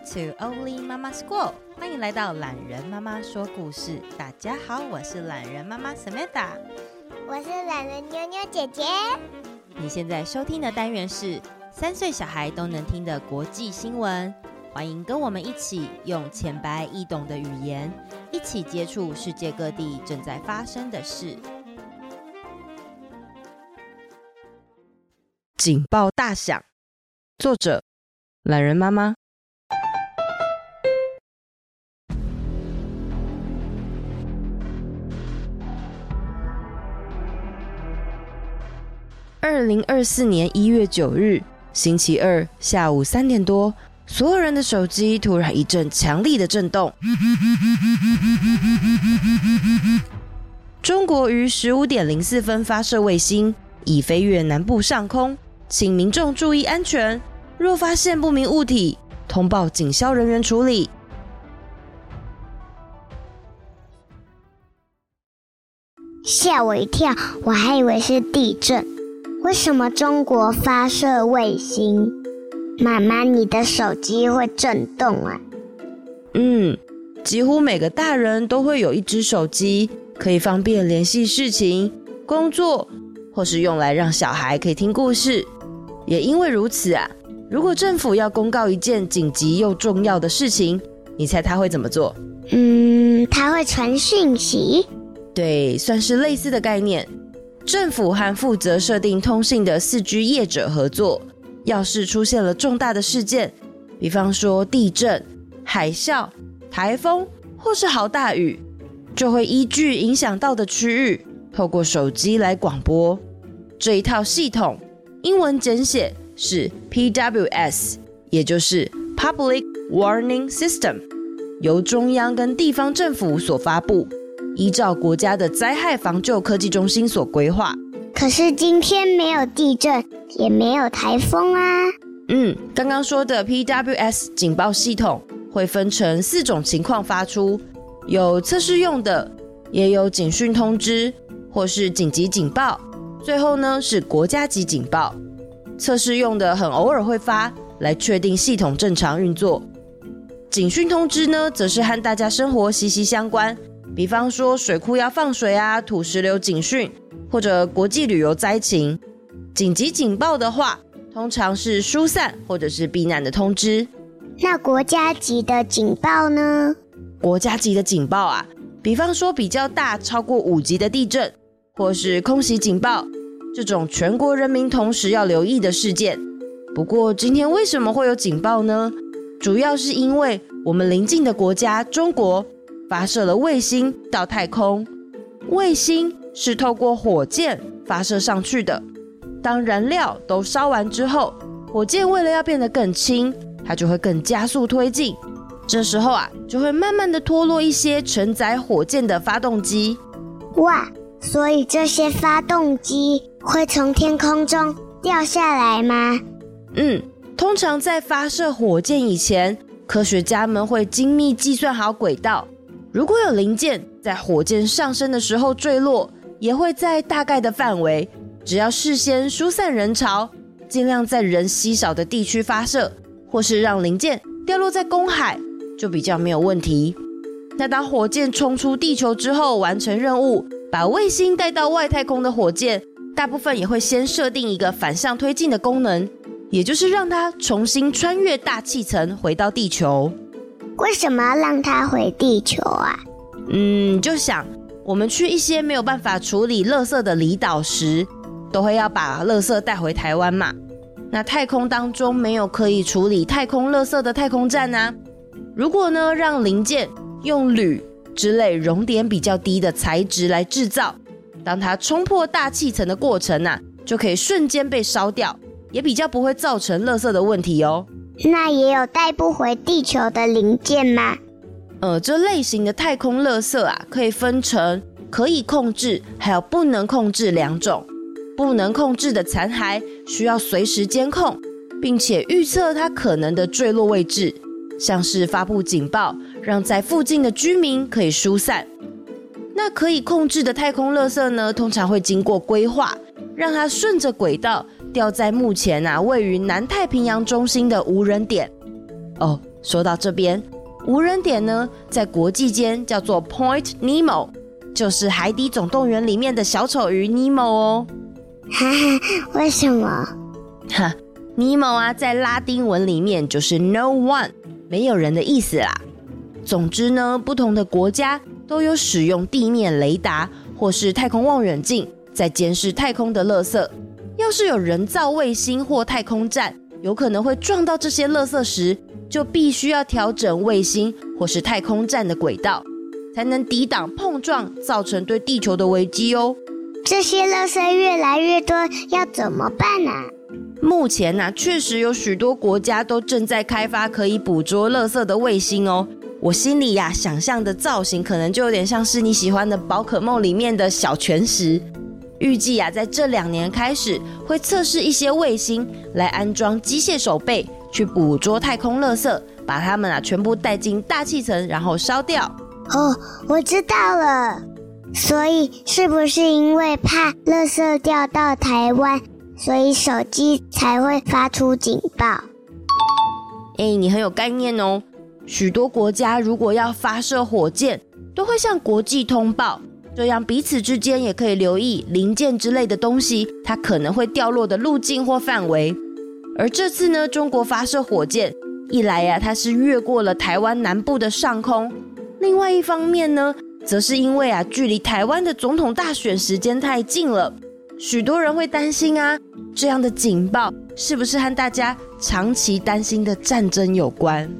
to Only Mama School，欢迎来到懒人妈妈说故事。大家好，我是懒人妈妈 Samantha，我是懒人妞妞姐姐。你现在收听的单元是三岁小孩都能听的国际新闻，欢迎跟我们一起用浅白易懂的语言，一起接触世界各地正在发生的事。警报大响，作者懒人妈妈。二零二四年一月九日，星期二下午三点多，所有人的手机突然一阵强力的震动。中国于十五点零四分发射卫星，已飞越南部上空，请民众注意安全。若发现不明物体，通报警消人员处理。吓我一跳，我还以为是地震。为什么中国发射卫星？妈妈，你的手机会震动啊？嗯，几乎每个大人都会有一只手机，可以方便联系事情、工作，或是用来让小孩可以听故事。也因为如此啊，如果政府要公告一件紧急又重要的事情，你猜他会怎么做？嗯，他会传讯息。对，算是类似的概念。政府和负责设定通信的四 G 业者合作，要是出现了重大的事件，比方说地震、海啸、台风或是豪大雨，就会依据影响到的区域，透过手机来广播。这一套系统英文简写是 PWS，也就是 Public Warning System，由中央跟地方政府所发布。依照国家的灾害防救科技中心所规划，可是今天没有地震，也没有台风啊。嗯，刚刚说的 PWS 警报系统会分成四种情况发出，有测试用的，也有警讯通知或是紧急警报，最后呢是国家级警报。测试用的很偶尔会发，来确定系统正常运作。警讯通知呢，则是和大家生活息息相关。比方说水库要放水啊，土石流警讯，或者国际旅游灾情。紧急警报的话，通常是疏散或者是避难的通知。那国家级的警报呢？国家级的警报啊，比方说比较大，超过五级的地震，或是空袭警报，这种全国人民同时要留意的事件。不过今天为什么会有警报呢？主要是因为我们邻近的国家中国。发射了卫星到太空，卫星是透过火箭发射上去的。当燃料都烧完之后，火箭为了要变得更轻，它就会更加速推进。这时候啊，就会慢慢的脱落一些承载火箭的发动机。哇，所以这些发动机会从天空中掉下来吗？嗯，通常在发射火箭以前，科学家们会精密计算好轨道。如果有零件在火箭上升的时候坠落，也会在大概的范围。只要事先疏散人潮，尽量在人稀少的地区发射，或是让零件掉落在公海，就比较没有问题。那当火箭冲出地球之后，完成任务，把卫星带到外太空的火箭，大部分也会先设定一个反向推进的功能，也就是让它重新穿越大气层回到地球。为什么要让它回地球啊？嗯，就想我们去一些没有办法处理垃圾的离岛时，都会要把垃圾带回台湾嘛。那太空当中没有可以处理太空垃圾的太空站啊。如果呢，让零件用铝之类熔点比较低的材质来制造，当它冲破大气层的过程啊，就可以瞬间被烧掉，也比较不会造成垃圾的问题哦。那也有带不回地球的零件吗？呃，这类型的太空垃圾啊，可以分成可以控制，还有不能控制两种。不能控制的残骸需要随时监控，并且预测它可能的坠落位置，像是发布警报，让在附近的居民可以疏散。那可以控制的太空垃圾呢，通常会经过规划，让它顺着轨道。掉在目前啊，位于南太平洋中心的无人点。哦，说到这边，无人点呢，在国际间叫做 Point Nemo，就是《海底总动员》里面的小丑鱼尼莫哦。哈哈，为什么？哈，尼莫啊，在拉丁文里面就是 No One，没有人的意思啦。总之呢，不同的国家都有使用地面雷达或是太空望远镜，在监视太空的垃圾。要是有人造卫星或太空站，有可能会撞到这些垃圾时，就必须要调整卫星或是太空站的轨道，才能抵挡碰撞造成对地球的危机哦。这些垃圾越来越多，要怎么办呢？目前呢，确实有许多国家都正在开发可以捕捉垃圾的卫星哦。我心里呀，想象的造型可能就有点像是你喜欢的宝可梦里面的小泉石。预计呀，在这两年开始会测试一些卫星来安装机械手背，去捕捉太空垃圾，把它们啊全部带进大气层，然后烧掉。哦，我知道了。所以是不是因为怕垃圾掉到台湾，所以手机才会发出警报？哎，你很有概念哦。许多国家如果要发射火箭，都会向国际通报，这样彼此之间也可以留意零件之类的东西，它可能会掉落的路径或范围。而这次呢，中国发射火箭，一来呀，它是越过了台湾南部的上空；另外一方面呢，则是因为啊，距离台湾的总统大选时间太近了，许多人会担心啊，这样的警报是不是和大家长期担心的战争有关？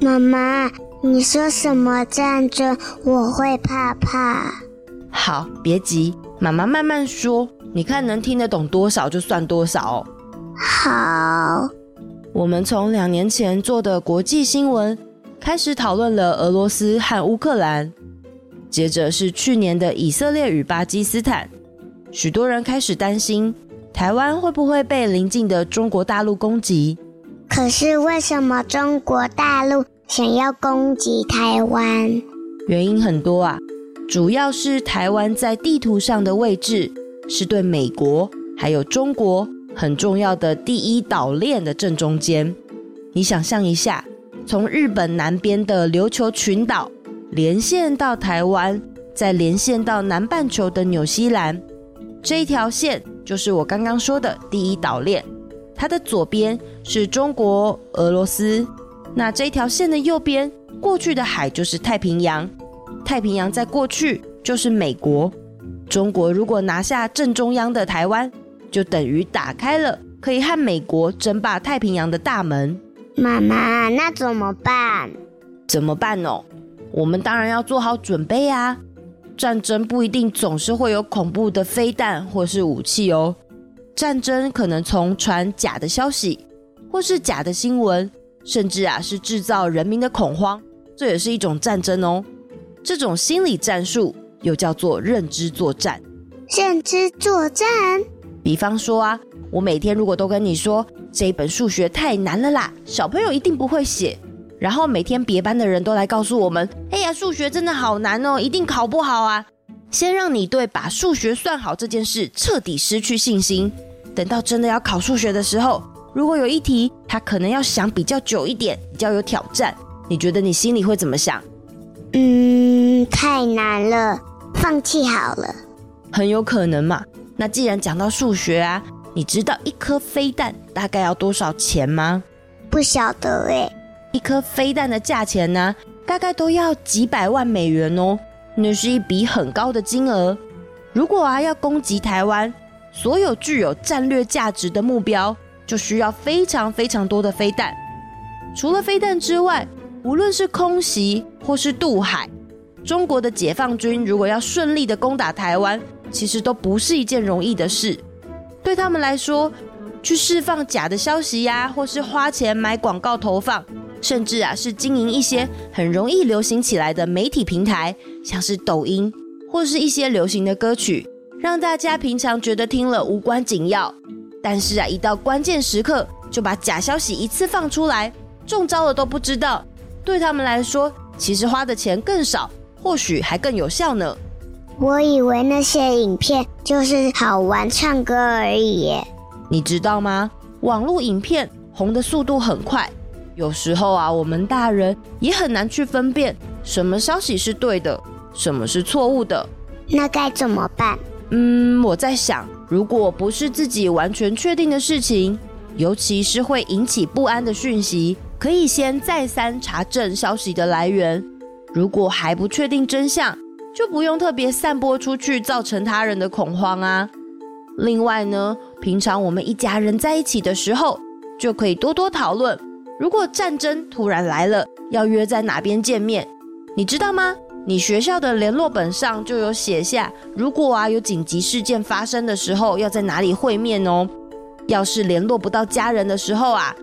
妈妈，你说什么战争？我会怕怕。好，别急，妈妈慢慢说。你看能听得懂多少就算多少哦。好，我们从两年前做的国际新闻开始讨论了俄罗斯和乌克兰，接着是去年的以色列与巴基斯坦。许多人开始担心台湾会不会被邻近的中国大陆攻击。可是为什么中国大陆想要攻击台湾？原因很多啊，主要是台湾在地图上的位置是对美国还有中国很重要的第一岛链的正中间。你想象一下，从日本南边的琉球群岛连线到台湾，再连线到南半球的纽西兰，这一条线就是我刚刚说的第一岛链。它的左边是中国、俄罗斯，那这条线的右边过去的海就是太平洋，太平洋在过去就是美国。中国如果拿下正中央的台湾，就等于打开了可以和美国争霸太平洋的大门。妈妈，那怎么办？怎么办哦？我们当然要做好准备啊！战争不一定总是会有恐怖的飞弹或是武器哦。战争可能从传假的消息，或是假的新闻，甚至啊是制造人民的恐慌，这也是一种战争哦。这种心理战术又叫做认知作战。认知作战，比方说啊，我每天如果都跟你说这一本数学太难了啦，小朋友一定不会写，然后每天别班的人都来告诉我们，哎呀，数学真的好难哦，一定考不好啊。先让你对把数学算好这件事彻底失去信心。等到真的要考数学的时候，如果有一题他可能要想比较久一点，比较有挑战，你觉得你心里会怎么想？嗯，太难了，放弃好了。很有可能嘛。那既然讲到数学啊，你知道一颗飞弹大概要多少钱吗？不晓得诶。一颗飞弹的价钱呢，大概都要几百万美元哦，那是一笔很高的金额。如果啊要攻击台湾，所有具有战略价值的目标，就需要非常非常多的飞弹。除了飞弹之外，无论是空袭或是渡海，中国的解放军如果要顺利的攻打台湾，其实都不是一件容易的事。对他们来说，去释放假的消息呀，或是花钱买广告投放，甚至啊是经营一些很容易流行起来的媒体平台，像是抖音，或是一些流行的歌曲。让大家平常觉得听了无关紧要，但是啊，一到关键时刻就把假消息一次放出来，中招了都不知道。对他们来说，其实花的钱更少，或许还更有效呢。我以为那些影片就是好玩唱歌而已耶。你知道吗？网络影片红的速度很快，有时候啊，我们大人也很难去分辨什么消息是对的，什么是错误的。那该怎么办？嗯，我在想，如果不是自己完全确定的事情，尤其是会引起不安的讯息，可以先再三查证消息的来源。如果还不确定真相，就不用特别散播出去，造成他人的恐慌啊。另外呢，平常我们一家人在一起的时候，就可以多多讨论。如果战争突然来了，要约在哪边见面？你知道吗？你学校的联络本上就有写下，如果啊有紧急事件发生的时候，要在哪里会面哦。要是联络不到家人的时候啊，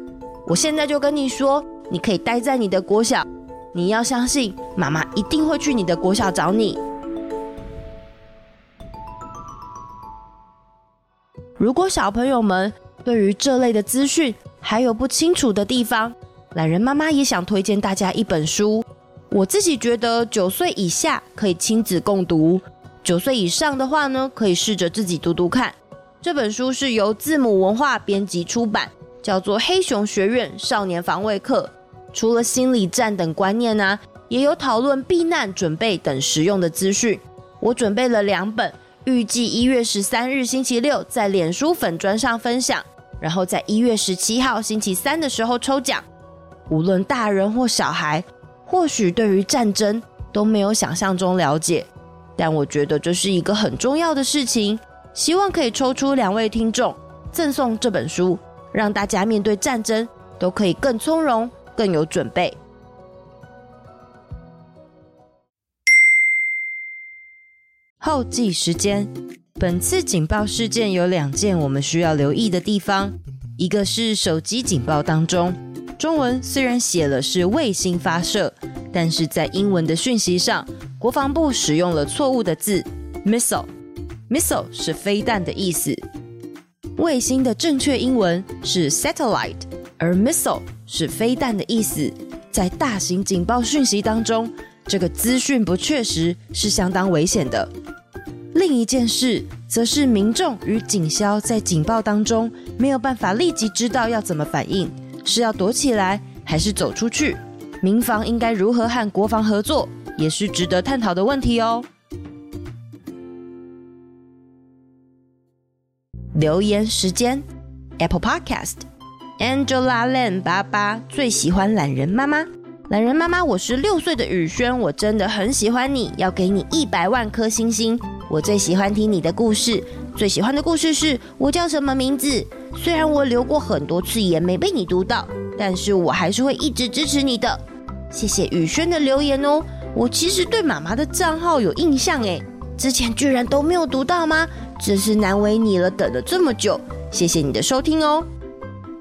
我现在就跟你说，你可以待在你的国小。你要相信，妈妈一定会去你的国小找你。如果小朋友们对于这类的资讯还有不清楚的地方，懒人妈妈也想推荐大家一本书。我自己觉得九岁以下可以亲子共读，九岁以上的话呢，可以试着自己读读看。这本书是由字母文化编辑出版，叫做《黑熊学院少年防卫课》。除了心理战等观念呢、啊，也有讨论避难准备等实用的资讯。我准备了两本，预计一月十三日星期六在脸书粉专上分享，然后在一月十七号星期三的时候抽奖。无论大人或小孩，或许对于战争都没有想象中了解，但我觉得这是一个很重要的事情。希望可以抽出两位听众，赠送这本书，让大家面对战争都可以更从容。更有准备。后记时间，本次警报事件有两件我们需要留意的地方。一个是手机警报当中，中文虽然写了是卫星发射，但是在英文的讯息上，国防部使用了错误的字 missile。missile 是飞弹的意思，卫星的正确英文是 satellite，而 missile。是飞弹的意思，在大型警报讯息当中，这个资讯不确实是相当危险的。另一件事，则是民众与警消在警报当中没有办法立即知道要怎么反应，是要躲起来还是走出去？民防应该如何和国防合作，也是值得探讨的问题哦。留言时间，Apple Podcast。Angela Len 爸爸最喜欢懒人妈妈，懒人妈妈，我是六岁的宇轩，我真的很喜欢你，要给你一百万颗星星。我最喜欢听你的故事，最喜欢的故事是我叫什么名字？虽然我留过很多次言没被你读到，但是我还是会一直支持你的。谢谢宇轩的留言哦，我其实对妈妈的账号有印象诶，之前居然都没有读到吗？真是难为你了，等了这么久，谢谢你的收听哦。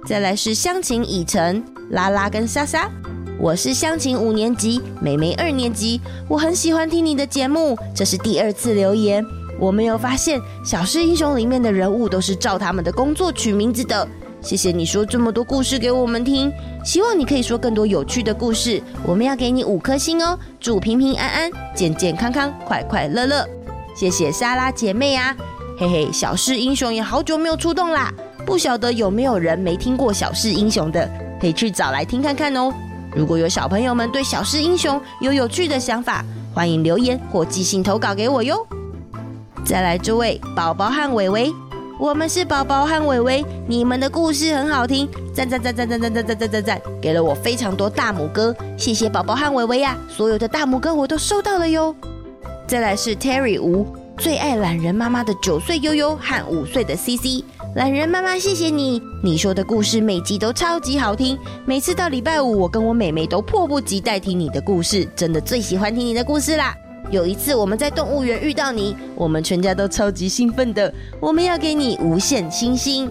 再来是乡情以晨、拉拉跟莎莎，我是乡情五年级，妹妹二年级，我很喜欢听你的节目，这是第二次留言。我没有发现《小狮英雄》里面的人物都是照他们的工作取名字的。谢谢你说这么多故事给我们听，希望你可以说更多有趣的故事。我们要给你五颗星哦，祝平平安安、健健康康、快快乐乐。谢谢莎拉姐妹啊，嘿嘿，《小狮英雄》也好久没有出动啦。不晓得有没有人没听过《小狮英雄》的，可以去找来听看看哦。如果有小朋友们对《小狮英雄》有有趣的想法，欢迎留言或寄信投稿给我哟。再来这位宝宝和伟伟，我们是宝宝和伟伟，你们的故事很好听，赞赞赞赞赞赞赞赞赞赞赞，给了我非常多大拇哥，谢谢宝宝和伟伟呀，所有的大拇哥我都收到了哟。再来是 Terry 吴，最爱懒人妈妈的九岁悠悠和五岁的 CC。懒人妈妈，谢谢你！你说的故事每集都超级好听，每次到礼拜五，我跟我妹妹都迫不及待听你的故事，真的最喜欢听你的故事啦。有一次我们在动物园遇到你，我们全家都超级兴奋的，我们要给你无限星星。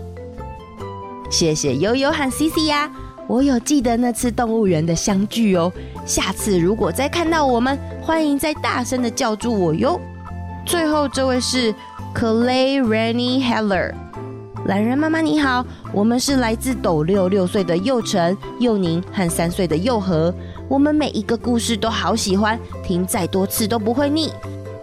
谢谢悠悠和 CC 呀，我有记得那次动物园的相聚哦。下次如果再看到我们，欢迎再大声的叫住我哟。最后这位是 Clay Rennie Heller。懒人妈妈你好，我们是来自斗六六岁的佑成、佑宁和三岁的佑和。我们每一个故事都好喜欢，听再多次都不会腻。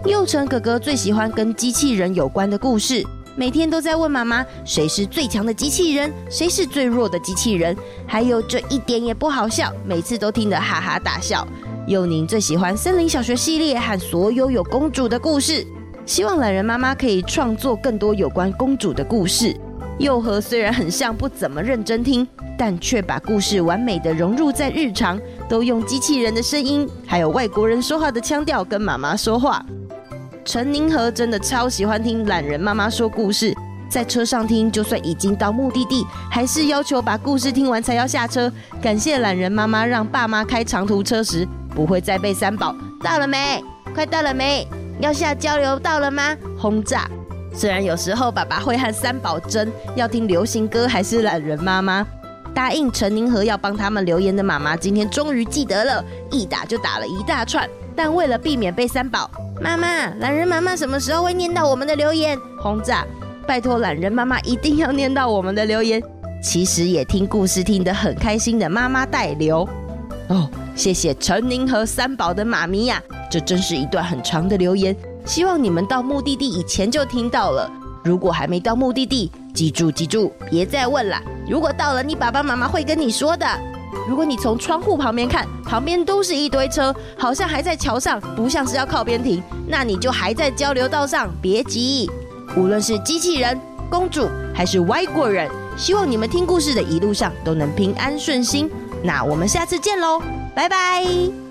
佑成哥哥最喜欢跟机器人有关的故事，每天都在问妈妈谁是最强的机器人，谁是最弱的机器人，还有这一点也不好笑，每次都听得哈哈大笑。幼宁最喜欢森林小学系列和所有有公主的故事，希望懒人妈妈可以创作更多有关公主的故事。幼和虽然很像不怎么认真听，但却把故事完美的融入在日常，都用机器人的声音，还有外国人说话的腔调跟妈妈说话。陈宁和真的超喜欢听懒人妈妈说故事，在车上听，就算已经到目的地，还是要求把故事听完才要下车。感谢懒人妈妈让爸妈开长途车时不会再被三宝到了没？快到了没？要下交流道了吗？轰炸。虽然有时候爸爸会和三宝争要听流行歌还是懒人妈妈，答应陈宁和要帮他们留言的妈妈今天终于记得了，一打就打了一大串。但为了避免被三宝妈妈，懒人妈妈什么时候会念到我们的留言？轰炸！拜托懒人妈妈一定要念到我们的留言。其实也听故事听得很开心的妈妈代留哦，谢谢陈宁和三宝的妈咪呀，这真是一段很长的留言。希望你们到目的地以前就听到了。如果还没到目的地，记住记住，别再问了。如果到了，你爸爸妈妈会跟你说的。如果你从窗户旁边看，旁边都是一堆车，好像还在桥上，不像是要靠边停，那你就还在交流道上，别急。无论是机器人、公主还是外国人，希望你们听故事的一路上都能平安顺心。那我们下次见喽，拜拜。